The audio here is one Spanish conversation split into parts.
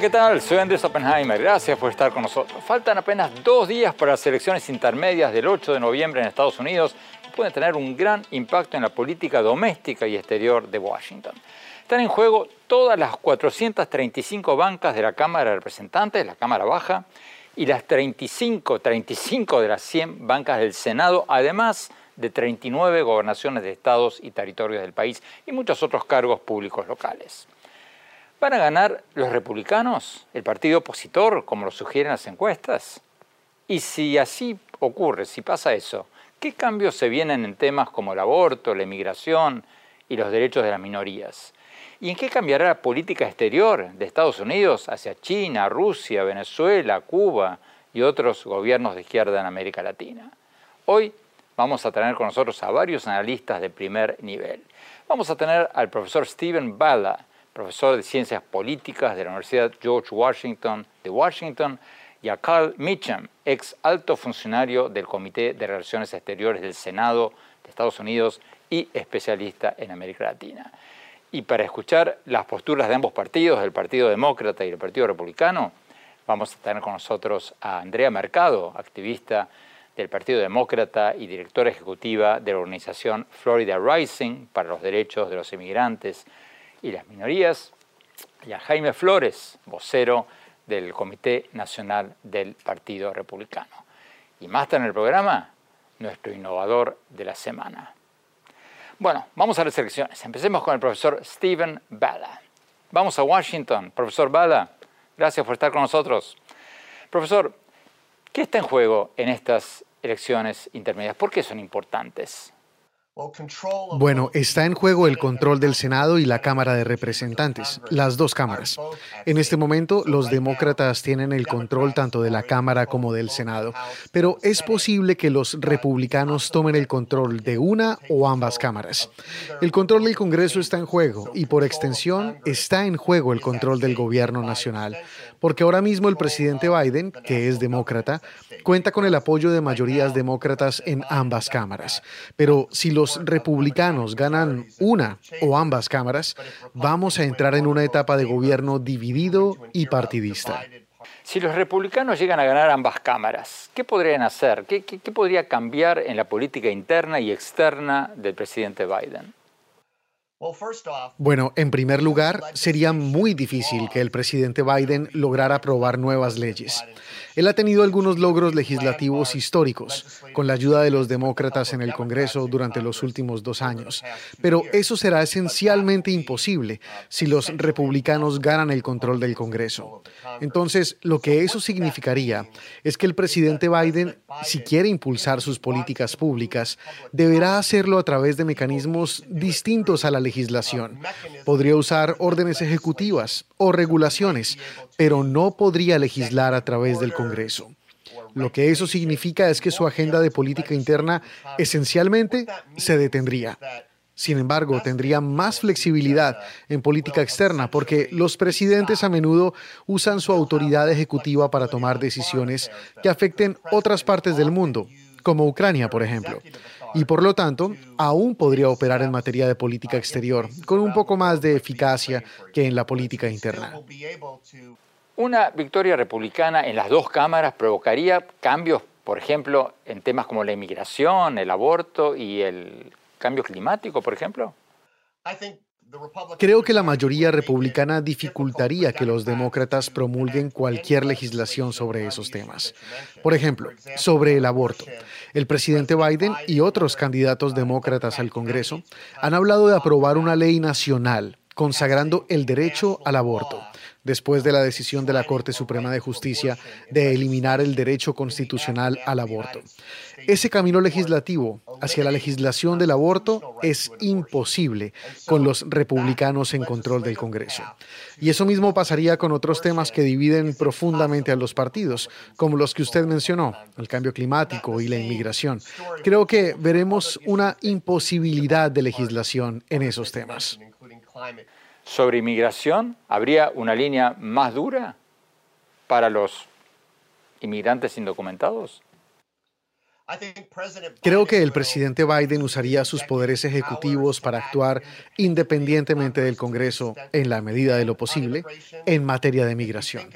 ¿Qué tal? Soy Andrés Oppenheimer. Gracias por estar con nosotros. Faltan apenas dos días para las elecciones intermedias del 8 de noviembre en Estados Unidos y pueden tener un gran impacto en la política doméstica y exterior de Washington. Están en juego todas las 435 bancas de la Cámara de Representantes, la Cámara Baja, y las 35, 35 de las 100 bancas del Senado, además de 39 gobernaciones de estados y territorios del país y muchos otros cargos públicos locales. ¿Van a ganar los republicanos, el partido opositor, como lo sugieren las encuestas? Y si así ocurre, si pasa eso, ¿qué cambios se vienen en temas como el aborto, la inmigración y los derechos de las minorías? ¿Y en qué cambiará la política exterior de Estados Unidos hacia China, Rusia, Venezuela, Cuba y otros gobiernos de izquierda en América Latina? Hoy vamos a tener con nosotros a varios analistas de primer nivel. Vamos a tener al profesor Stephen Bala, profesor de Ciencias Políticas de la Universidad George Washington de Washington, y a Carl Mitcham, ex alto funcionario del Comité de Relaciones Exteriores del Senado de Estados Unidos y especialista en América Latina. Y para escuchar las posturas de ambos partidos, del Partido Demócrata y del Partido Republicano, vamos a tener con nosotros a Andrea Mercado, activista del Partido Demócrata y directora ejecutiva de la organización Florida Rising para los derechos de los inmigrantes y las minorías, y a Jaime Flores, vocero del Comité Nacional del Partido Republicano. Y más tarde en el programa, nuestro innovador de la semana. Bueno, vamos a las elecciones. Empecemos con el profesor Stephen Bala. Vamos a Washington. Profesor Bala, gracias por estar con nosotros. Profesor, ¿qué está en juego en estas elecciones intermedias? ¿Por qué son importantes? Bueno, está en juego el control del Senado y la Cámara de Representantes, las dos cámaras. En este momento, los demócratas tienen el control tanto de la Cámara como del Senado, pero es posible que los republicanos tomen el control de una o ambas cámaras. El control del Congreso está en juego y, por extensión, está en juego el control del gobierno nacional, porque ahora mismo el presidente Biden, que es demócrata, cuenta con el apoyo de mayorías demócratas en ambas cámaras. Pero si los republicanos ganan una o ambas cámaras, vamos a entrar en una etapa de gobierno dividido y partidista. Si los republicanos llegan a ganar ambas cámaras, ¿qué podrían hacer? ¿Qué, podría cambiar en la política interna y externa del presidente Biden? Bueno, en primer lugar, sería muy difícil que el presidente Biden lograra aprobar nuevas leyes. Él ha tenido algunos logros legislativos históricos con la ayuda de los demócratas en el Congreso durante los últimos dos años, pero eso será esencialmente imposible si los republicanos ganan el control del Congreso. Entonces, lo que eso significaría es que el presidente Biden, si quiere impulsar sus políticas públicas, deberá hacerlo a través de mecanismos distintos a la legislación. Podría usar órdenes ejecutivas o regulaciones, pero no podría legislar a través del Congreso. Lo que eso significa es que su agenda de política interna esencialmente se detendría. Sin embargo, tendría más flexibilidad en política externa porque los presidentes a menudo usan su autoridad ejecutiva para tomar decisiones que afecten otras partes del mundo, como Ucrania, por ejemplo. Y por lo tanto, aún podría operar en materia de política exterior con un poco más de eficacia que en la política interna. Una victoria republicana en las dos cámaras provocaría cambios, por ejemplo, en temas como la inmigración, el aborto y el cambio climático, por ejemplo. Creo que la mayoría republicana dificultaría que los demócratas promulguen cualquier legislación sobre esos temas. Por ejemplo, sobre el aborto. El presidente Biden y otros candidatos demócratas al Congreso han hablado de aprobar una ley nacional consagrando el derecho al aborto después de la decisión de la Corte Suprema de Justicia de eliminar el derecho constitucional al aborto. Ese camino legislativo hacia la legislación del aborto es imposible con los republicanos en control del Congreso. Y eso mismo pasaría con otros temas que dividen profundamente a los partidos, como los que usted mencionó, el cambio climático y la inmigración. Creo que veremos una imposibilidad de legislación en esos temas sobre inmigración, ¿habría una línea más dura para los inmigrantes indocumentados? Creo que el presidente Biden usaría sus poderes ejecutivos para actuar independientemente del Congreso, en la medida de lo posible, en materia de migración.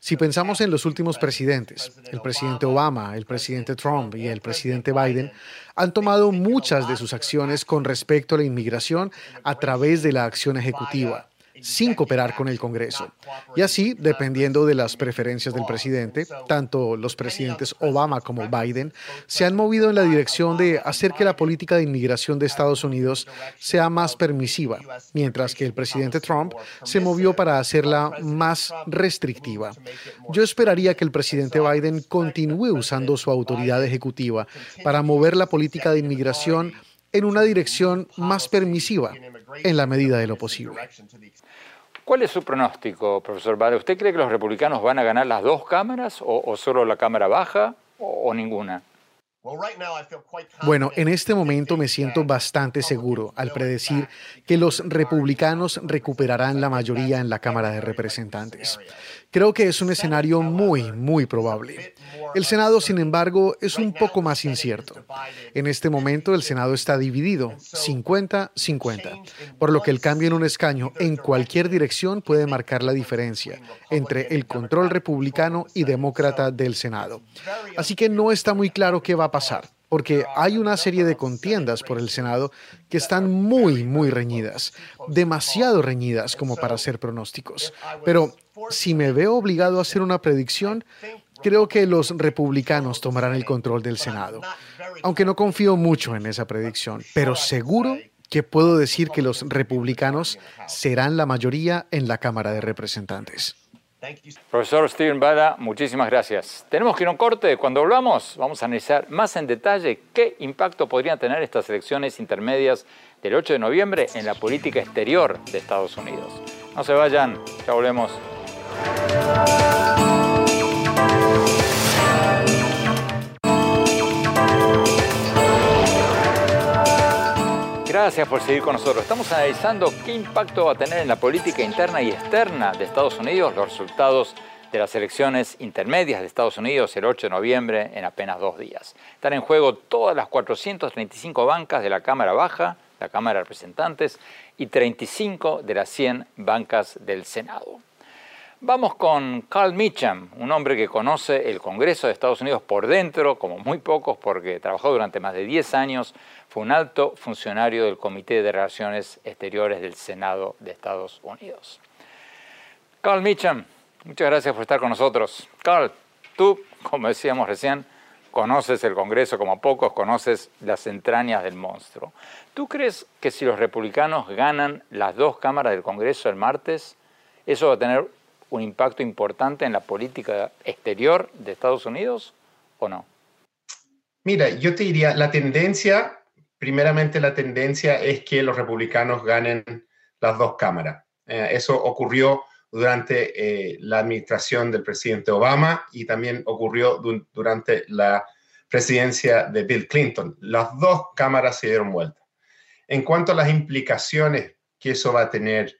Si pensamos en los últimos presidentes, el presidente Obama, el presidente Trump y el presidente Biden, han tomado muchas de sus acciones con respecto a la inmigración a través de la acción ejecutiva sin cooperar con el Congreso. Y así, dependiendo de las preferencias del presidente, tanto los presidentes Obama como Biden se han movido en la dirección de hacer que la política de inmigración de Estados Unidos sea más permisiva, mientras que el presidente Trump se movió para hacerla más restrictiva. Yo esperaría que el presidente Biden continúe usando su autoridad ejecutiva para mover la política de inmigración en una dirección más permisiva en la medida de lo posible. ¿Cuál es su pronóstico, profesor Vale? ¿Usted cree que los republicanos van a ganar las dos cámaras o, solo la Cámara Baja o ninguna? Bueno, en este momento me siento bastante seguro al predecir que los republicanos recuperarán la mayoría en la Cámara de Representantes. Creo que es un escenario muy, muy probable. El Senado, sin embargo, es un poco más incierto. En este momento el Senado está dividido, 50-50, por lo que el cambio en un escaño en cualquier dirección puede marcar la diferencia entre el control republicano y demócrata del Senado. Así que no está muy claro qué va a pasar porque hay una serie de contiendas por el Senado que están muy, muy reñidas, demasiado reñidas como para hacer pronósticos. Pero si me veo obligado a hacer una predicción, creo que los republicanos tomarán el control del Senado, aunque no confío mucho en esa predicción, pero seguro que puedo decir que los republicanos serán la mayoría en la Cámara de Representantes. Profesor Steven Bada, muchísimas gracias. Tenemos que ir a un corte. Cuando volvamos, vamos a analizar más en detalle qué impacto podrían tener estas elecciones intermedias del 8 de noviembre en la política exterior de Estados Unidos. No se vayan, ya volvemos. Gracias por seguir con nosotros. Estamos analizando qué impacto va a tener en la política interna y externa de Estados Unidos los resultados de las elecciones intermedias de Estados Unidos el 8 de noviembre en apenas dos días. Están en juego todas las 435 bancas de la Cámara Baja, la Cámara de Representantes, y 35 de las 100 bancas del Senado. Vamos con Carl Mitcham, un hombre que conoce el Congreso de Estados Unidos por dentro, como muy pocos, porque trabajó durante más de 10 años, fue un alto funcionario del Comité de Relaciones Exteriores del Senado de Estados Unidos. Carl Mitcham, muchas gracias por estar con nosotros. Carl, tú, como decíamos recién, conoces el Congreso como pocos, conoces las entrañas del monstruo. ¿Tú crees que si los republicanos ganan las dos cámaras del Congreso el martes, eso va a tener un impacto importante en la política exterior de Estados Unidos o no? Mira, yo te diría, la tendencia, primeramente la tendencia es que los republicanos ganen las dos cámaras. Eh, eso ocurrió durante eh, la administración del presidente Obama y también ocurrió durante la presidencia de Bill Clinton. Las dos cámaras se dieron vuelta. En cuanto a las implicaciones que eso va a tener,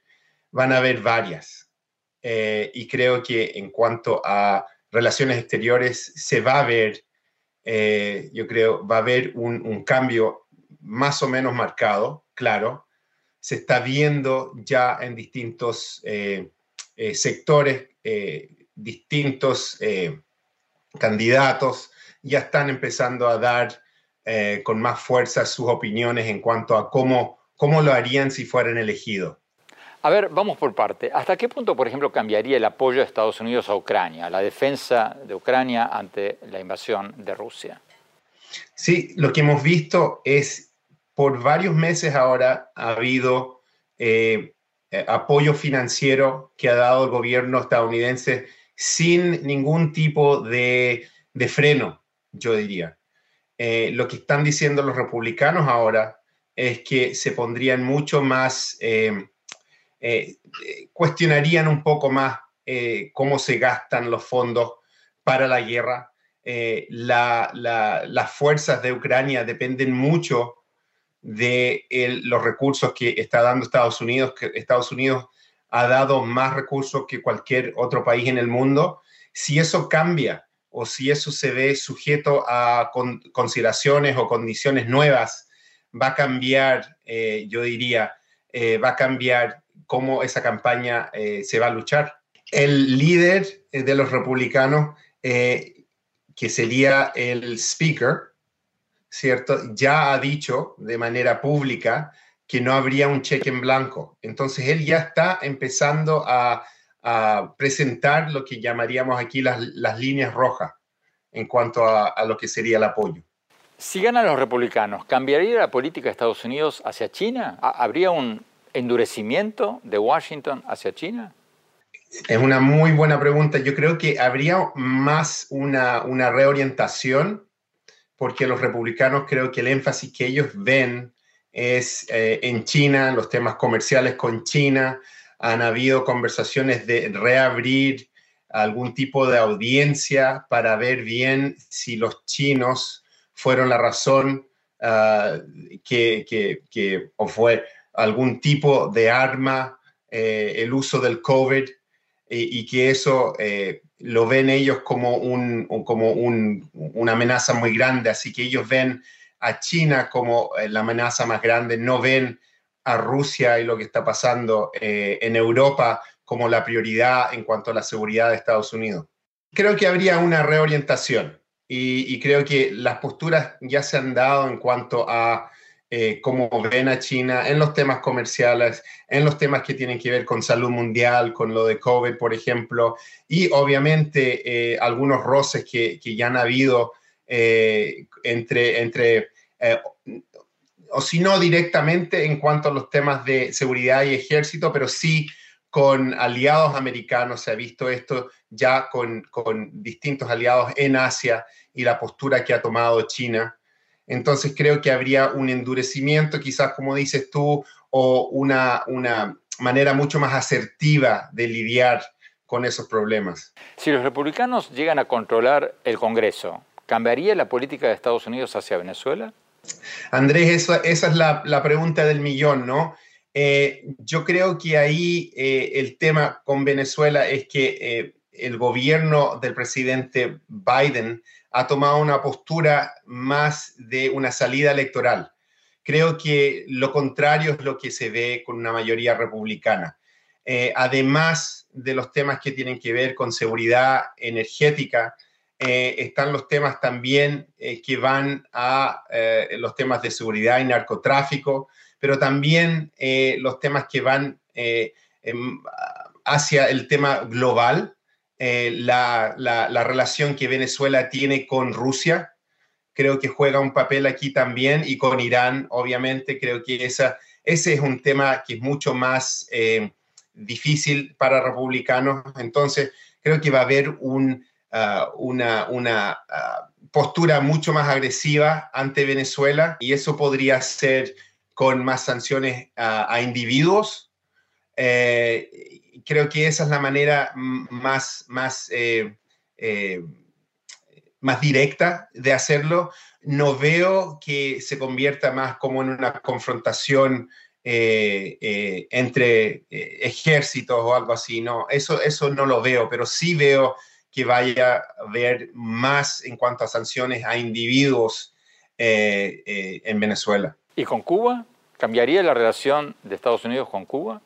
van a haber varias. Eh, y creo que en cuanto a relaciones exteriores, se va a ver, yo creo, va a haber un, cambio más o menos marcado, claro. Se está viendo ya en distintos eh, sectores, distintos candidatos, ya están empezando a dar con más fuerza sus opiniones en cuanto a cómo, cómo lo harían si fueran elegidos. A ver, vamos por parte. ¿Hasta qué punto, por ejemplo, cambiaría el apoyo de Estados Unidos a Ucrania, la defensa de Ucrania ante la invasión de Rusia? Sí, lo que hemos visto es, por varios meses ahora ha habido eh, apoyo financiero que ha dado el gobierno estadounidense sin ningún tipo de, freno, yo diría. Eh, lo que están diciendo los republicanos ahora es que se pondrían mucho más... Eh, eh, cuestionarían un poco más eh, cómo se gastan los fondos para la guerra. Eh, las fuerzas de Ucrania dependen mucho de los recursos que está dando Estados Unidos, que Estados Unidos ha dado más recursos que cualquier otro país en el mundo. Si eso cambia o si eso se ve sujeto a consideraciones o condiciones nuevas, va a cambiar, yo diría, va a cambiar cómo esa campaña eh, se va a luchar. El líder eh, de los republicanos, eh, que sería el speaker, ¿cierto? Ya ha dicho de manera pública que no habría un cheque en blanco. Entonces él ya está empezando a, presentar lo que llamaríamos aquí las, líneas rojas en cuanto a, a, lo que sería el apoyo. Si ganan los republicanos, ¿cambiaría la política de Estados Unidos hacia China? ¿Habría un, endurecimiento de Washington hacia China? Es una muy buena pregunta. Yo creo que habría más una, reorientación porque los republicanos creo que el énfasis que ellos ven es eh, en China, los temas comerciales con China. Han habido conversaciones de reabrir algún tipo de audiencia para ver bien si los chinos fueron la razón ah, que, o fue algún tipo de arma, eh, el uso del COVID, y, que eso eh, lo ven ellos como, un, como una amenaza muy grande. Así que ellos ven a China como eh, la amenaza más grande, no ven a Rusia y lo que está pasando en Europa como la prioridad en cuanto a la seguridad de Estados Unidos. Creo que habría una reorientación y creo que las posturas ya se han dado en cuanto a eh, cómo ven a China en los temas comerciales, en los temas que tienen que ver con salud mundial, con lo de COVID, por ejemplo, y obviamente eh, algunos roces que, ya han habido eh, entre, entre o si no directamente en cuanto a los temas de seguridad y ejército, pero sí con aliados americanos, se ha visto esto ya con, con distintos aliados en Asia y la postura que ha tomado China. Entonces creo que habría un endurecimiento, quizás como dices tú, o una, una manera mucho más asertiva de lidiar con esos problemas. Si los republicanos llegan a controlar el Congreso, ¿cambiaría la política de Estados Unidos hacia Venezuela? Andrés, esa, es la, pregunta del millón, ¿no? Eh, yo creo que ahí eh, el tema con Venezuela es que eh, el gobierno del presidente Biden ha tomado una postura más de una salida electoral. Creo que lo contrario es lo que se ve con una mayoría republicana. Eh, además de los temas que tienen que ver con seguridad energética, eh, están los temas también eh, que van a los temas de seguridad y narcotráfico, pero también los temas que van em, hacia el tema global, eh, la, relación que Venezuela tiene con Rusia. Creo que juega un papel aquí también y con Irán, obviamente. Creo que esa, ese es un tema que es mucho más eh, difícil para republicanos. Entonces, creo que va a haber un, ah, una, una ah, postura mucho más agresiva ante Venezuela y eso podría ser con más sanciones a individuos. Eh, creo que esa es la manera más, más eh, eh, más directa de hacerlo. No veo que se convierta más como en una confrontación eh, entre ejércitos o algo así. No, eso, eso no lo veo, pero sí veo que vaya a haber más en cuanto a sanciones a individuos en Venezuela. ¿Y con Cuba? ¿Cambiaría la relación de Estados Unidos con Cuba?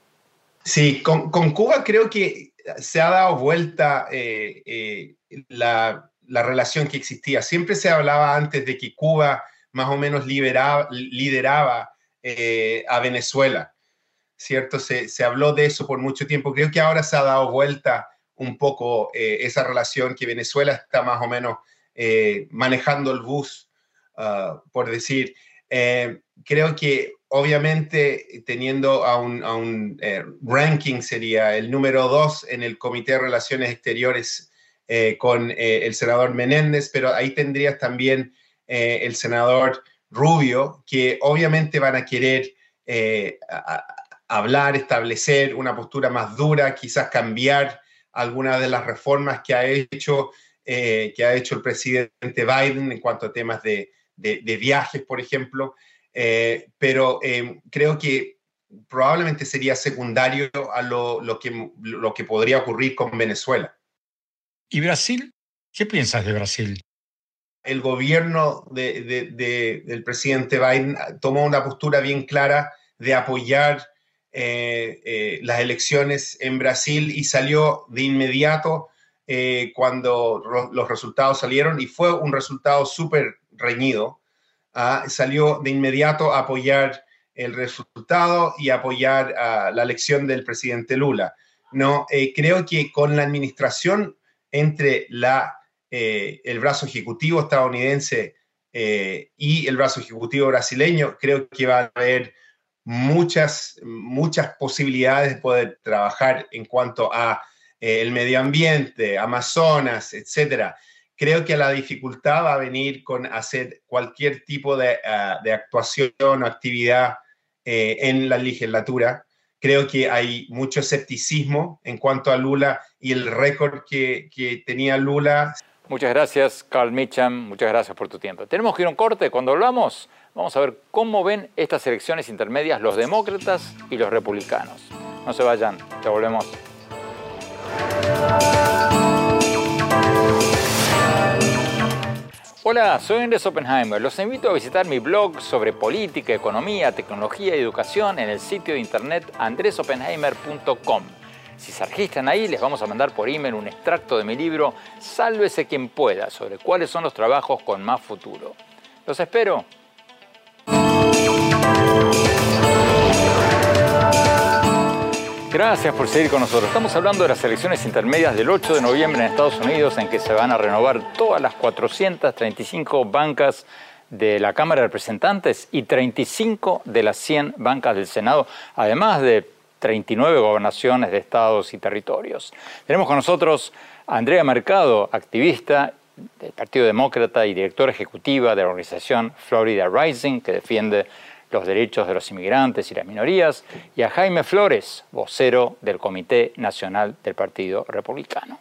Sí, con, con Cuba creo que se ha dado vuelta la, la, relación que existía. Siempre se hablaba antes de que Cuba más o menos liberaba, lideraba eh, a Venezuela, ¿cierto? Se, habló de eso por mucho tiempo. Creo que ahora se ha dado vuelta un poco eh, esa relación que Venezuela está más o menos eh, manejando el bus, ah, por decir. Creo que obviamente teniendo a un, ranking sería el número dos en el Comité de Relaciones Exteriores con el senador Menéndez, pero ahí tendrías también el senador Rubio, que obviamente van a querer eh, hablar, establecer una postura más dura, quizás cambiar algunas de las reformas que ha hecho, eh, que ha hecho el presidente Biden en cuanto a temas de, viajes, por ejemplo. Eh, pero creo que probablemente sería secundario a lo, que, lo que podría ocurrir con Venezuela. ¿Y Brasil? ¿Qué piensas de Brasil? el gobierno del presidente Biden tomó una postura bien clara de apoyar eh, eh, las elecciones en Brasil y salió de inmediato eh, cuando los resultados salieron y fue un resultado súper reñido. Ah, salió de inmediato a apoyar el resultado y apoyar la elección del presidente Lula. No, creo que con la administración entre la eh, el brazo ejecutivo estadounidense eh, y el brazo ejecutivo brasileño, creo que va a haber muchas, muchas posibilidades de poder trabajar en cuanto a eh, el medio ambiente, Amazonas, etcétera. Creo que la dificultad va a venir con hacer cualquier tipo de, ah, actuación o actividad en la legislatura. Creo que hay mucho escepticismo en cuanto a Lula y el récord que, que tenía Lula. Muchas gracias, Carl Mitcham. Muchas gracias por tu tiempo. Tenemos que ir a un corte. Cuando hablamos, vamos a ver cómo ven estas elecciones intermedias los demócratas y los republicanos. No se vayan, ya volvemos. Hola, soy Andrés Oppenheimer. Los invito a visitar mi blog sobre política, economía, tecnología y educación en el sitio de internet andresoppenheimer.com. Si se registran ahí, les vamos a mandar por email un extracto de mi libro Sálvese quien pueda, sobre cuáles son los trabajos con más futuro. Los espero. Gracias por seguir con nosotros. Estamos hablando de las elecciones intermedias del 8 de noviembre en Estados Unidos, en que se van a renovar todas las 435 bancas de la Cámara de Representantes y 35 de las 100 bancas del Senado, además de 39 gobernaciones de estados y territorios. Tenemos con nosotros a Andrea Mercado, activista del Partido Demócrata y directora ejecutiva de la organización Florida Rising, que defiende los derechos de los inmigrantes y las minorías, y a Jaime Flores, vocero del Comité Nacional del Partido Republicano.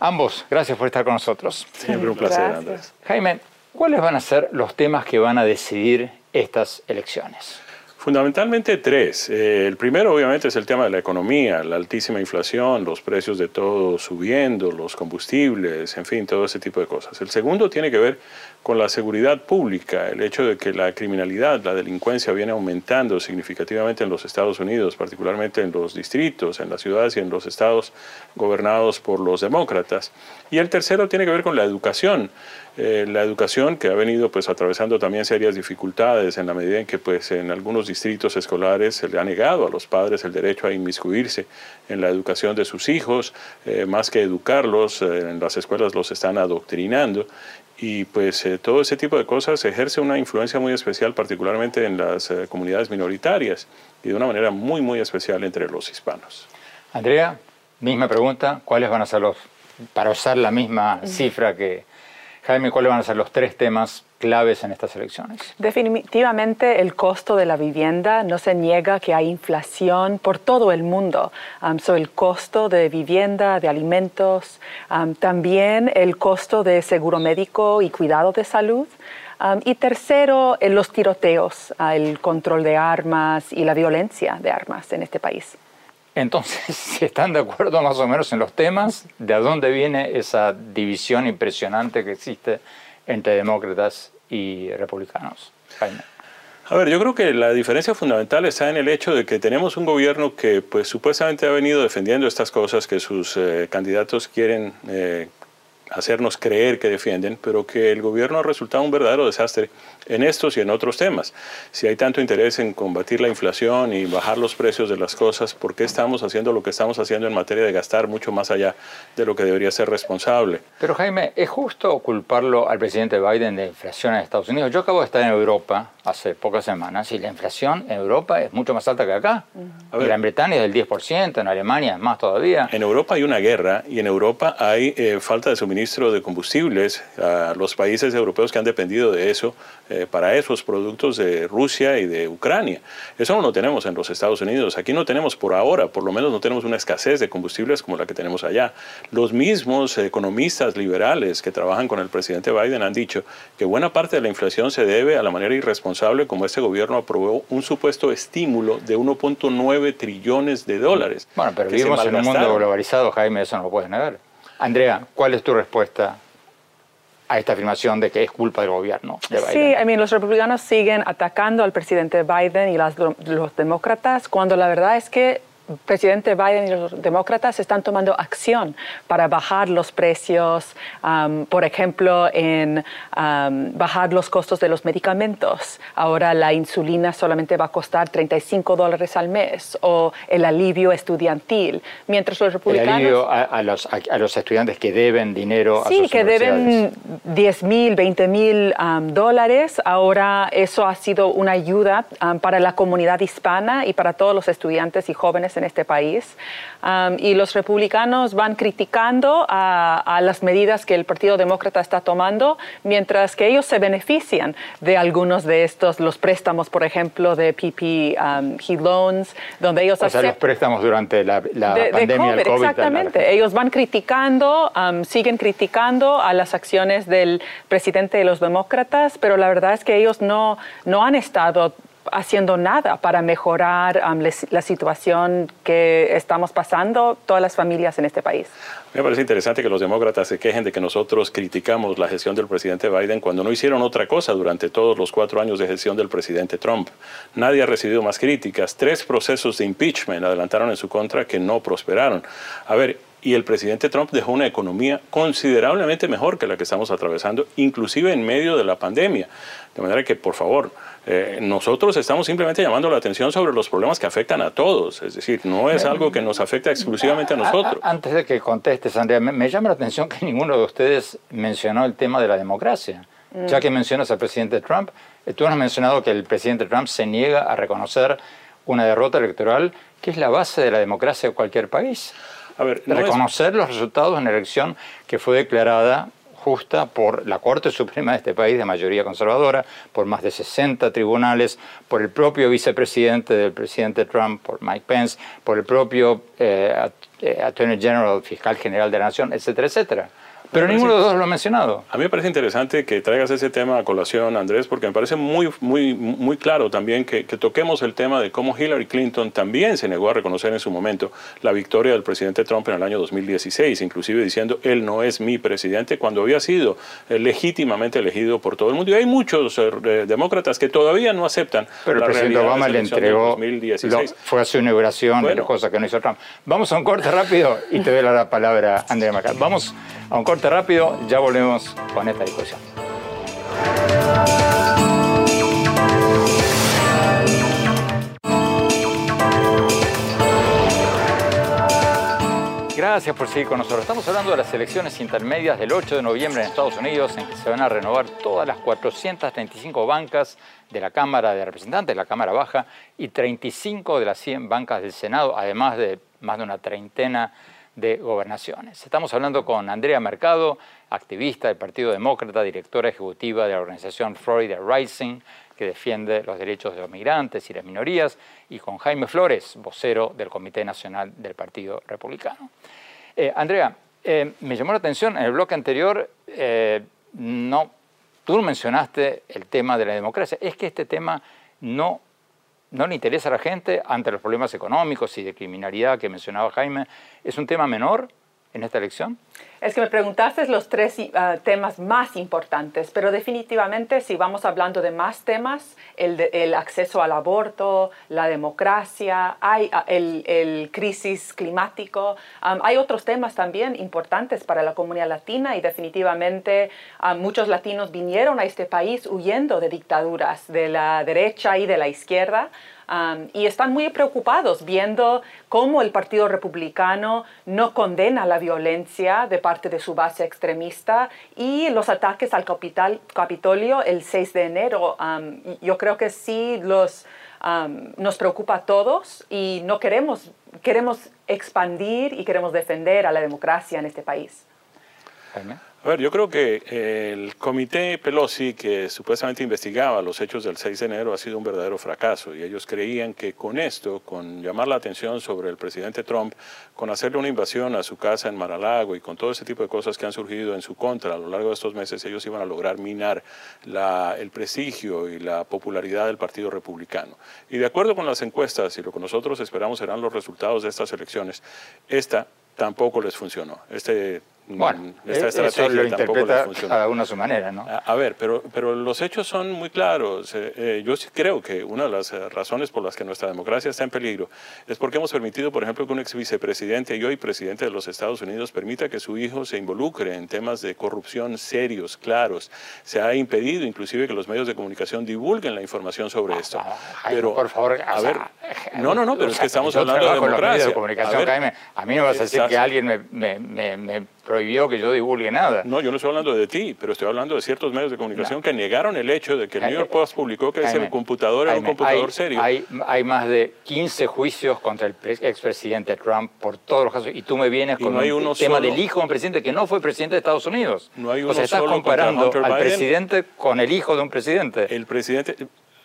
Ambos, gracias por estar con nosotros. Siempre un placer, Andrés. Jaime, ¿cuáles van a ser los temas que van a decidir estas elecciones? Fundamentalmente tres. Eh, el primero obviamente es el tema de la economía, la altísima inflación, los precios de todo subiendo, los combustibles, en fin, todo ese tipo de cosas. El segundo tiene que ver con la seguridad pública, el hecho de que la criminalidad, la delincuencia viene aumentando significativamente en los Estados Unidos, particularmente en los distritos, en las ciudades y en los estados gobernados por los demócratas. Y el tercero tiene que ver con la educación. Eh, la educación que ha venido pues atravesando también serias dificultades en la medida en que pues en algunos distritos escolares se le ha negado a los padres el derecho a inmiscuirse en la educación de sus hijos, eh, más que educarlos, eh, en las escuelas los están adoctrinando y pues todo ese tipo de cosas ejerce una influencia muy especial particularmente en las comunidades minoritarias y de una manera muy muy especial entre los hispanos. Andrea, misma pregunta, ¿cuáles van a ser los, para usar la misma cifra que Jaime, ¿cuáles van a ser los tres temas claves en estas elecciones? Definitivamente el costo de la vivienda. No se niega que hay inflación por todo el mundo. Um, el costo de vivienda, de alimentos, también el costo de seguro médico y cuidado de salud. Y tercero, los tiroteos, el control de armas y la violencia de armas en este país. Entonces, si están de acuerdo más o menos en los temas, ¿de dónde viene esa división impresionante que existe entre demócratas y republicanos? Jaime. A ver, yo creo que la diferencia fundamental está en el hecho de que tenemos un gobierno que pues supuestamente ha venido defendiendo estas cosas que sus eh, candidatos quieren eh, hacernos creer que defienden, pero que el gobierno ha resultado un verdadero desastre en estos y en otros temas. Si hay tanto interés en combatir la inflación y bajar los precios de las cosas, ¿por qué estamos haciendo lo que estamos haciendo en materia de gastar mucho más allá de lo que debería ser responsable? Pero Jaime, ¿es justo culparlo al presidente Biden de inflación en Estados Unidos? Yo acabo de estar en Europa hace pocas semanas y la inflación en Europa es mucho más alta que acá. En Gran Bretaña es del 10%, en Alemania es más todavía. En Europa hay una guerra y en Europa hay eh, falta de suministro de combustibles. a los países europeos que han dependido de eso eh, para esos productos de Rusia y de Ucrania. Eso no lo tenemos en los Estados Unidos. Aquí no tenemos por ahora, por lo menos no tenemos una escasez de combustibles como la que tenemos allá. Los mismos economistas liberales que trabajan con el presidente Biden han dicho que buena parte de la inflación se debe a la manera irresponsable como este gobierno aprobó un supuesto estímulo de 1.9 trillones de dólares. Bueno, pero vivimos en un mundo globalizado, Jaime, eso no lo puedes negar. Andrea, ¿cuál es tu respuesta a esta afirmación de que es culpa del gobierno de Biden. Sí, I mean, los republicanos siguen atacando al presidente Biden y los demócratas cuando la verdad es que presidente Biden y los demócratas están tomando acción para bajar los precios, um, por ejemplo, en um, bajar los costos de los medicamentos. Ahora la insulina solamente va a costar 35 dólares al mes o el alivio estudiantil, mientras los republicanos... El alivio a, los, a, los, estudiantes que deben dinero a Sí, que deben 10 mil, 20 mil um, dólares. Ahora eso ha sido una ayuda para la comunidad hispana y para todos los estudiantes y jóvenes en este país. y los republicanos van criticando a, las medidas que el Partido Demócrata está tomando, mientras que ellos se benefician de algunos de estos, los préstamos, por ejemplo, de PP um, loans, donde ellos hacen los préstamos durante la, pandemia del COVID. Exactamente. Ellos van criticando, siguen criticando a las acciones del presidente de los demócratas, pero la verdad es que ellos no, no han estado haciendo nada para mejorar la situación que estamos pasando todas las familias en este país. Me parece interesante que los demócratas se quejen de que nosotros criticamos la gestión del presidente Biden cuando no hicieron otra cosa durante todos los cuatro años de gestión del presidente Trump. Nadie ha recibido más críticas. Tres procesos de impeachment adelantaron en su contra que no prosperaron. A ver, y el presidente Trump dejó una economía considerablemente mejor que la que estamos atravesando, inclusive en medio de la pandemia. De manera que, por favor, eh, nosotros estamos simplemente llamando la atención sobre los problemas que afectan a todos. Es decir, no es algo que nos afecta exclusivamente a nosotros. Antes de que contestes, Andrea, me, llama la atención que ninguno de ustedes mencionó el tema de la democracia. Ya que mencionas al presidente Trump, eh, tú has mencionado que el presidente Trump se niega a reconocer una derrota electoral que es la base de la democracia de cualquier país. A ver, reconocer los resultados de una elección que fue declarada justa por la Corte Suprema de este país de mayoría conservadora, por más de 60 tribunales, por el propio vicepresidente del presidente Trump, por Mike Pence, por el propio eh, eh, Attorney General, fiscal general de la Nación, etcétera, etcétera. Pero ninguno de los dos lo ha mencionado. A mí me parece interesante que traigas ese tema a colación, Andrés, porque me parece muy, muy, muy claro también que, toquemos el tema de cómo Hillary Clinton también se negó a reconocer en su momento la victoria del presidente Trump en el año 2016, inclusive diciendo él no es mi presidente cuando había sido eh, legítimamente elegido por todo el mundo. Y hay muchos eh, demócratas que todavía no aceptan. Pero el presidente Obama le entregó, 2016. fue a su inauguración, bueno, cosa que no hizo Trump. Vamos a un corte rápido y te doy la palabra, Andrea Macal. Vamos a un corte rápido, ya volvemos con esta discusión. Gracias por seguir con nosotros. Estamos hablando de las elecciones intermedias del 8 de noviembre en Estados Unidos, en que se van a renovar todas las 435 bancas de la Cámara de Representantes, la Cámara Baja, y 35 de las 100 bancas del Senado, además de más de una treintena de gobernaciones. Estamos hablando con Andrea Mercado, activista del Partido Demócrata, directora ejecutiva de la organización Florida Rising, que defiende los derechos de los migrantes y las minorías, y con Jaime Flores, vocero del Comité Nacional del Partido Republicano. Eh, Andrea, eh, me llamó la atención, en el bloque anterior, eh, no, tú mencionaste el tema de la democracia. Es que este tema no, no le interesa a la gente ante los problemas económicos y de criminalidad que mencionaba Jaime. ¿Es un tema menor en esta elección? Es que me preguntaste los tres ah, temas más importantes, pero definitivamente si vamos hablando de más temas, el, acceso al aborto, la democracia, hay ah, el, crisis climático, hay otros temas también importantes para la comunidad latina y definitivamente ah, muchos latinos vinieron a este país huyendo de dictaduras de la derecha y de la izquierda y están muy preocupados viendo cómo el Partido Republicano no condena la violencia de parte de su base extremista y los ataques al Capitolio el 6 de enero. yo creo que sí los, nos preocupa a todos y no queremos, queremos expandir y queremos defender a la democracia en este país. A ver, yo creo que el comité Pelosi, que supuestamente investigaba los hechos del 6 de enero, ha sido un verdadero fracaso. Y ellos creían que con esto, con llamar la atención sobre el presidente Trump, con hacerle una invasión a su casa en Mar-a-Lago y con todo ese tipo de cosas que han surgido en su contra a lo largo de estos meses, ellos iban a lograr minar el prestigio y la popularidad del Partido Republicano. Y de acuerdo con las encuestas y lo que nosotros esperamos serán los resultados de estas elecciones, esta tampoco les funcionó. Este bueno, esta eh, estrategia lo interpreta cada uno a su manera, ¿no? A, ver, pero, pero los hechos son muy claros. Eh, eh, yo sí creo que una de las razones por las que nuestra democracia está en peligro es porque hemos permitido, por ejemplo, que un ex vicepresidente y hoy presidente de los Estados Unidos permita que su hijo se involucre en temas de corrupción serios, claros. Se ha impedido inclusive que los medios de comunicación divulguen la información sobre ah, esto. pero, por favor, a ver, no, no, no, pero es que estamos hablando de democracia. De comunicación, Jaime, a mí no vas a decir que alguien me, me, me prohibió que yo divulgue nada. No, yo no estoy hablando de ti, pero estoy hablando de ciertos medios de comunicación que negaron el hecho de que el New York Post publicó que ese computador era un computador serio. Hay, hay, más de 15 juicios contra el expresidente Trump por todos los casos y tú me vienes con un tema del hijo de un presidente que no fue presidente de Estados Unidos. No hay uno o sea, estás comparando al presidente con el hijo de un presidente. El presidente,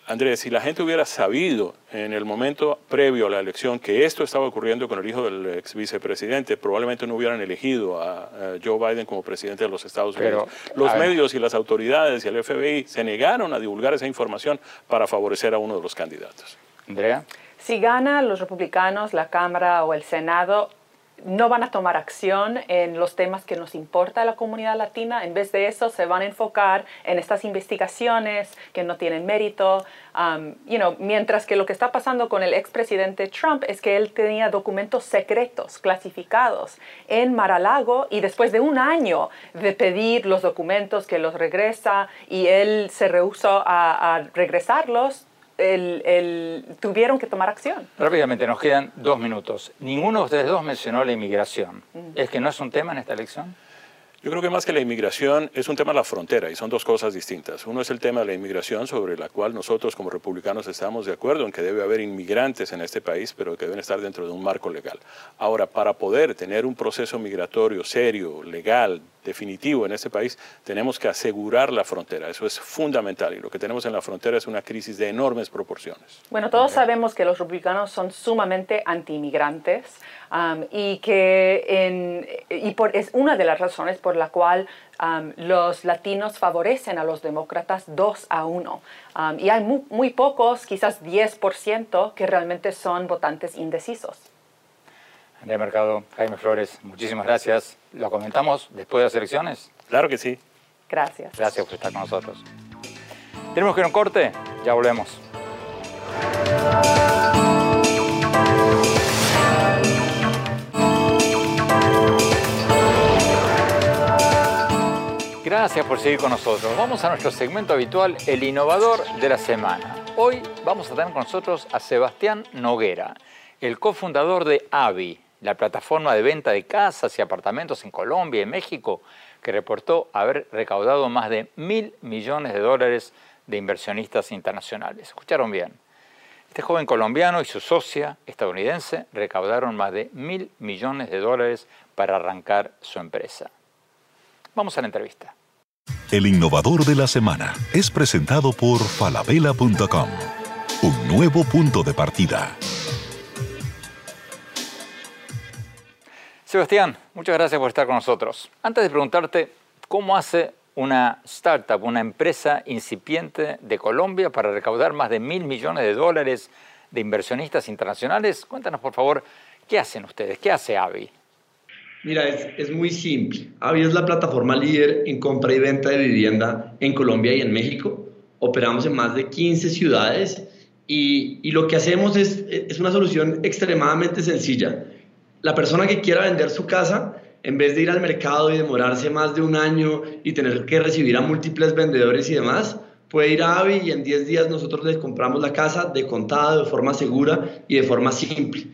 Andrés, si la gente hubiera sabido en el momento previo a la elección que esto estaba ocurriendo con el hijo del ex vicepresidente, probablemente no hubieran elegido a, Joe Biden como presidente de los Estados Unidos. los medios y las autoridades y el FBI se negaron a divulgar esa información para favorecer a uno de los candidatos. Andrea. Si gana los republicanos la Cámara o el Senado, no van a tomar acción en los temas que nos importa a la comunidad latina. En vez de eso, se van a enfocar en estas investigaciones que no tienen mérito. Um, you know, mientras que lo que está pasando con el expresidente Trump es que él tenía documentos secretos, clasificados, en Mar-a-Lago y después de un año de pedir los documentos que los regresa y él se rehusó a regresarlos, el, tuvieron que tomar acción. Rápidamente, nos quedan dos minutos. Ninguno de ustedes dos mencionó la inmigración. Mm. ¿Es que no es un tema en esta elección? Yo creo que más que la inmigración es un tema de la frontera y son dos cosas distintas. Uno es el tema de la inmigración sobre la cual nosotros como republicanos estamos de acuerdo en que debe haber inmigrantes en este país, pero que deben estar dentro de un marco legal. Ahora, para poder tener un proceso migratorio serio, legal, definitivo en este país, tenemos que asegurar la frontera. Eso es fundamental y lo que tenemos en la frontera es una crisis de enormes proporciones. Bueno, todos sabemos que los republicanos son sumamente anti-inmigrantes um, y que en, y por, es una de las razones por la cual um, los latinos favorecen a los demócratas 2 a 1. Um, y hay muy, muy pocos, quizás 10%, que realmente son votantes indecisos. Andrea Mercado, Jaime Flores, muchísimas gracias. ¿Lo comentamos después de las elecciones? Claro que sí. Gracias. Gracias por estar con nosotros. Tenemos que ir a un corte, ya volvemos. Gracias por seguir con nosotros. Vamos a nuestro segmento habitual, el innovador de la semana. Hoy vamos a tener con nosotros a Sebastián Noguera, el cofundador de AVI, la plataforma de venta de casas y apartamentos en Colombia y México, que reportó haber recaudado más de mil millones de dólares de inversionistas internacionales. Escucharon bien. Este joven colombiano y su socia estadounidense recaudaron más de mil millones de dólares para arrancar su empresa. Vamos a la entrevista. El innovador de la semana es presentado por falabella.com. Un nuevo punto de partida. Sebastián, muchas gracias por estar con nosotros. Antes de preguntarte cómo hace una startup, una empresa incipiente de Colombia para recaudar más de mil millones de dólares de inversionistas internacionales, cuéntanos por favor, ¿qué hacen ustedes? ¿Qué hace AVI? Mira, es, muy simple. AVI es la plataforma líder en compra y venta de vivienda en Colombia y en México. Operamos en más de 15 ciudades y, lo que hacemos es una solución extremadamente sencilla la persona que quiera vender su casa, en vez de ir al mercado y demorarse más de un año y tener que recibir a múltiples vendedores y demás, puede ir a AVI y en 10 días nosotros les compramos la casa de contado, de forma segura y de forma simple.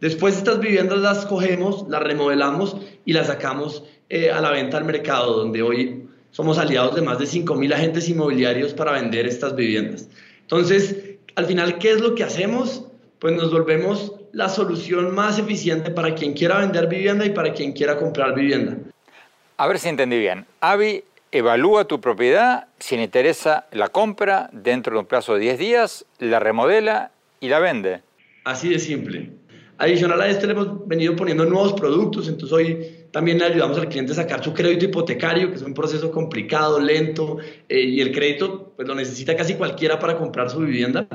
Después estas viviendas las cogemos, las remodelamos y las sacamos eh, a la venta al mercado, donde hoy somos aliados de más de 5.000 agentes inmobiliarios para vender estas viviendas. Entonces, al final, ¿qué es lo que hacemos? Pues nos volvemos la solución más eficiente para quien quiera vender vivienda y para quien quiera comprar vivienda. A ver si entendí bien. Avi evalúa tu propiedad, si le interesa la compra dentro de un plazo de 10 días, la remodela y la vende. Así de simple. Adicional a esto le hemos venido poniendo nuevos productos, entonces hoy también le ayudamos al cliente a sacar su crédito hipotecario, que es un proceso complicado, lento, eh, y el crédito pues, lo necesita casi cualquiera para comprar su vivienda.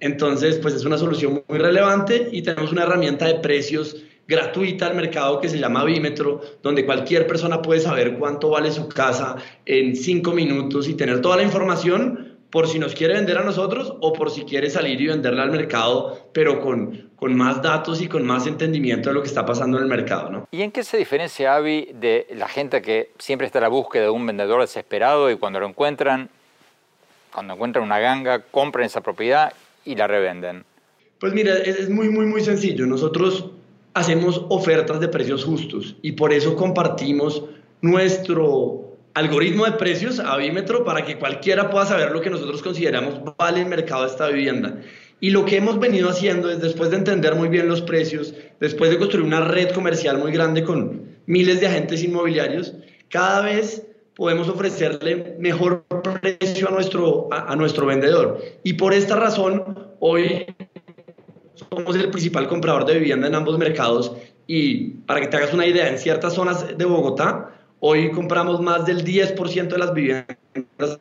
Entonces, pues es una solución muy relevante y tenemos una herramienta de precios gratuita al mercado que se llama Bímetro, donde cualquier persona puede saber cuánto vale su casa en cinco minutos y tener toda la información por si nos quiere vender a nosotros o por si quiere salir y venderla al mercado, pero con, con más datos y con más entendimiento de lo que está pasando en el mercado. ¿no? ¿Y en qué se diferencia, Avi, de la gente que siempre está a la búsqueda de un vendedor desesperado y cuando lo encuentran, cuando encuentran una ganga, compran esa propiedad y la revenden? Pues mira, es muy, muy, muy sencillo. Nosotros hacemos ofertas de precios justos y por eso compartimos nuestro algoritmo de precios a Bímetro para que cualquiera pueda saber lo que nosotros consideramos vale el mercado de esta vivienda. Y lo que hemos venido haciendo es, después de entender muy bien los precios, después de construir una red comercial muy grande con miles de agentes inmobiliarios, cada vez podemos ofrecerle mejor precio a nuestro, a, nuestro vendedor. Y por esta razón, hoy somos el principal comprador de vivienda en ambos mercados. Y para que te hagas una idea, en ciertas zonas de Bogotá, Hoy compramos más del 10% de las viviendas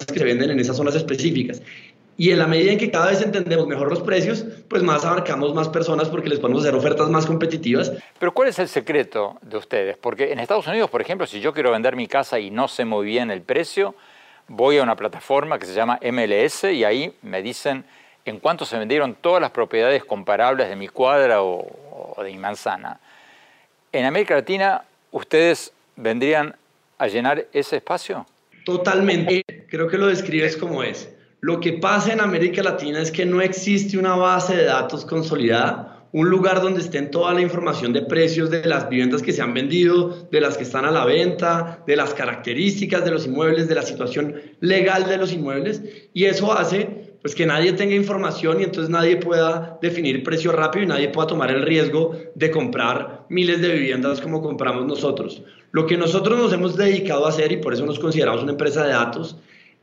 que se venden en esas zonas específicas. Y en la medida en que cada vez entendemos mejor los precios, pues más abarcamos más personas porque les podemos hacer ofertas más competitivas. Pero ¿cuál es el secreto de ustedes? Porque en Estados Unidos, por ejemplo, si yo quiero vender mi casa y no sé muy bien el precio, voy a una plataforma que se llama MLS y ahí me dicen en cuánto se vendieron todas las propiedades comparables de mi cuadra o, o de mi manzana. En América Latina, ustedes vendrían a llenar ese espacio? Totalmente. Creo que lo describes como es. Lo que pasa en América Latina es que no existe una base de datos consolidada, un lugar donde estén toda la información de precios de las viviendas que se han vendido, de las que están a la venta, de las características de los inmuebles, de la situación legal de los inmuebles. Y eso hace pues que nadie tenga información y entonces nadie pueda definir precio rápido y nadie pueda tomar el riesgo de comprar miles de viviendas como compramos nosotros. Lo que nosotros nos hemos dedicado a hacer y por eso nos consideramos una empresa de datos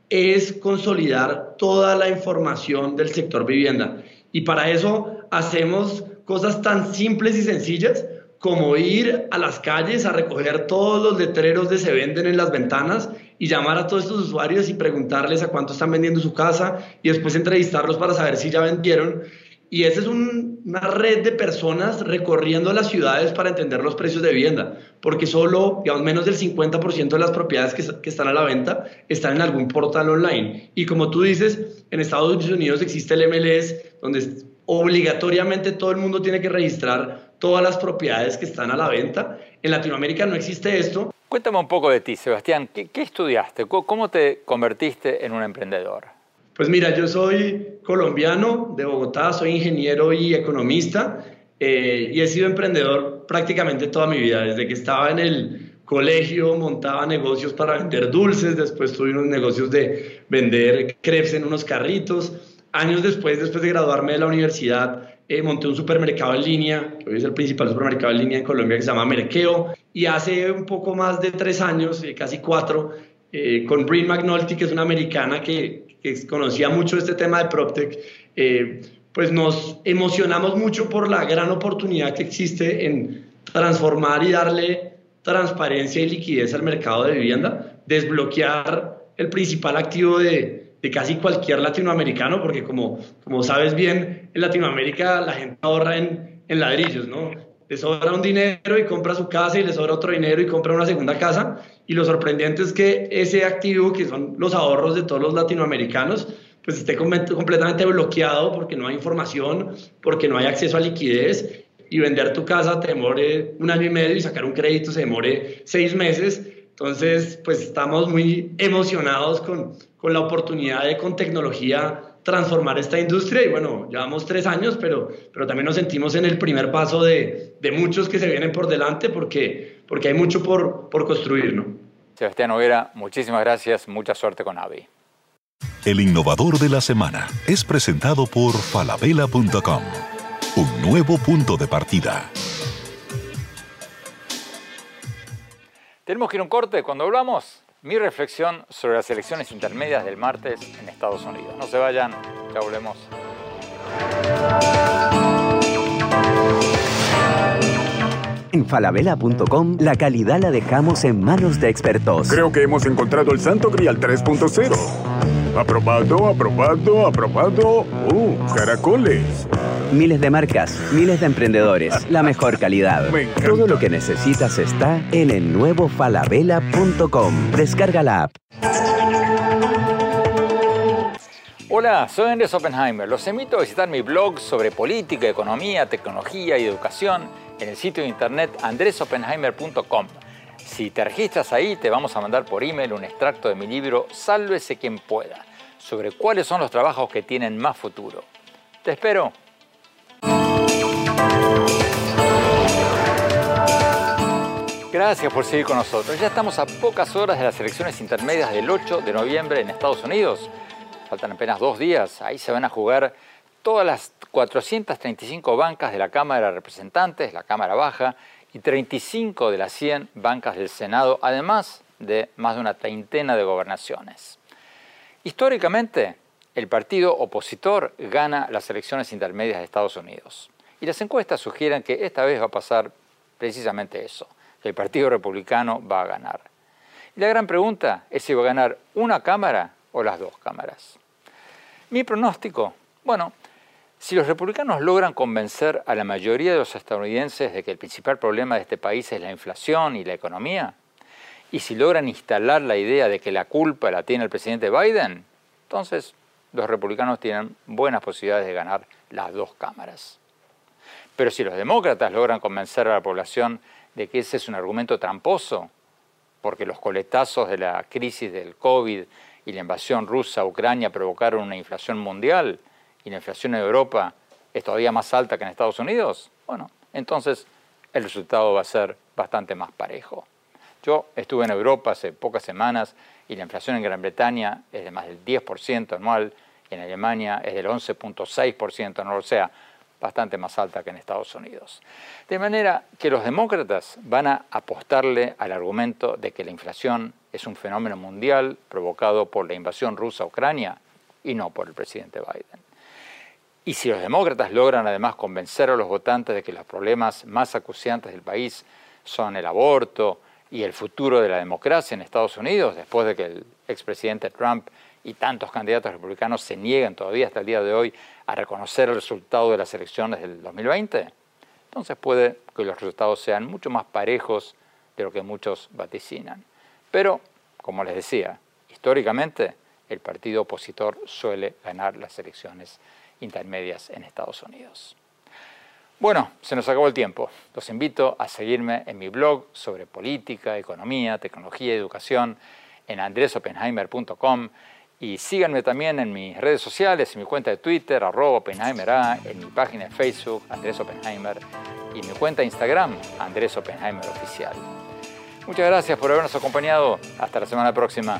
es consolidar toda la información del sector vivienda. Y para eso hacemos cosas tan simples y sencillas como ir a las calles a recoger todos los letreros de se venden en las ventanas y llamar a todos estos usuarios y preguntarles a cuánto están vendiendo su casa y después entrevistarlos para saber si ya vendieron. Y esa es una red de personas recorriendo las ciudades para entender los precios de vivienda, porque solo, digamos, menos del 50% de las propiedades que, están a la venta están en algún portal online. Y como tú dices, en Estados Unidos existe el MLS, donde obligatoriamente todo el mundo tiene que registrar todas las propiedades que están a la venta. En Latinoamérica no existe esto. Cuéntame un poco de ti, Sebastián. ¿Qué, estudiaste? ¿Cómo te convertiste en un emprendedor? Pues mira, yo soy colombiano de Bogotá, soy ingeniero y economista eh, y he sido emprendedor prácticamente toda mi vida. Desde que estaba en el colegio montaba negocios para vender dulces, después tuve unos negocios de vender crepes en unos carritos, años después, después de graduarme de la universidad, eh, monté un supermercado en línea, que hoy es el principal supermercado en línea en Colombia, que se llama Merkeo. Y hace un poco más de tres años, eh, casi cuatro, con Bryn McNulty, que es una americana que, que conocía mucho este tema de PropTech, pues nos emocionamos mucho por la gran oportunidad que existe en transformar y darle transparencia y liquidez al mercado de vivienda, desbloquear el principal activo de, de casi cualquier latinoamericano, porque como, como sabes bien, en Latinoamérica la gente ahorra en, en ladrillos, ¿no? Le sobra un dinero y compra su casa y le sobra otro dinero y compra una segunda casa. Y lo sorprendente es que ese activo, que son los ahorros de todos los latinoamericanos, pues esté completamente bloqueado porque no hay información, porque no hay acceso a liquidez y vender tu casa te demore un año y medio y sacar un crédito se demore seis meses. Entonces, pues estamos muy emocionados con, con la oportunidad de con tecnología transformar esta industria y bueno, llevamos tres años, pero, pero también nos sentimos en el primer paso de, de muchos que se vienen por delante porque, porque hay mucho por, por construir, ¿no? Sebastián Overa, muchísimas gracias, mucha suerte con AVI. El innovador de la semana es presentado por falabella.com, un nuevo punto de partida. Tenemos que ir a un corte cuando hablamos mi reflexión sobre las elecciones intermedias del martes en Estados Unidos. No se vayan, ya volvemos. En falabella.com la calidad la dejamos en manos de expertos. Creo que hemos encontrado el Santo Grial 3.0. Aprobado, aprobado, aprobado. ¡Uh, caracoles! Miles de marcas, miles de emprendedores, la mejor calidad. Todo lo que necesitas está en el nuevo falabella.com. Descarga la app. Hola, soy Andrés Oppenheimer. Los invito a visitar mi blog sobre política, economía, tecnología y educación en el sitio de internet andresoppenheimer.com. Si te registras ahí, te vamos a mandar por email un extracto de mi libro Sálvese quien pueda, sobre cuáles son los trabajos que tienen más futuro. Te espero. Gracias por seguir con nosotros. Ya estamos a pocas horas de las elecciones intermedias del 8 de noviembre en Estados Unidos. Faltan apenas dos días. Ahí se van a jugar todas las 435 bancas de la Cámara de Representantes, la Cámara Baja, y 35 de las 100 bancas del Senado, además de más de una treintena de gobernaciones. Históricamente, el partido opositor gana las elecciones intermedias de Estados Unidos. Y las encuestas sugieren que esta vez va a pasar precisamente eso, que el Partido Republicano va a ganar. La gran pregunta es si va a ganar una Cámara o las dos cámaras. Mi pronóstico, bueno, si los republicanos logran convencer a la mayoría de los estadounidenses de que el principal problema de este país es la inflación y la economía, y si logran instalar la idea de que la culpa la tiene el presidente Biden, entonces los republicanos tienen buenas posibilidades de ganar las dos cámaras. Pero si los demócratas logran convencer a la población de que ese es un argumento tramposo, porque los coletazos de la crisis del COVID y la invasión rusa a Ucrania provocaron una inflación mundial, y la inflación en Europa es todavía más alta que en Estados Unidos, bueno, entonces el resultado va a ser bastante más parejo. Yo estuve en Europa hace pocas semanas y la inflación en Gran Bretaña es de más del 10% anual, y en Alemania es del 11.6% anual, o sea, bastante más alta que en Estados Unidos. De manera que los demócratas van a apostarle al argumento de que la inflación es un fenómeno mundial provocado por la invasión rusa a Ucrania y no por el presidente Biden. Y si los demócratas logran además convencer a los votantes de que los problemas más acuciantes del país son el aborto y el futuro de la democracia en Estados Unidos, después de que el expresidente Trump y tantos candidatos republicanos se niegan todavía hasta el día de hoy a reconocer el resultado de las elecciones del 2020, entonces puede que los resultados sean mucho más parejos de lo que muchos vaticinan. Pero, como les decía, históricamente el partido opositor suele ganar las elecciones intermedias en Estados Unidos. Bueno, se nos acabó el tiempo. Los invito a seguirme en mi blog sobre política, economía, tecnología y educación en andresopenheimer.com y síganme también en mis redes sociales, en mi cuenta de Twitter, arroba OppenheimerA, en mi página de Facebook, Andrés Oppenheimer, y en mi cuenta de Instagram, Andrés Oppenheimer Oficial. Muchas gracias por habernos acompañado. Hasta la semana próxima.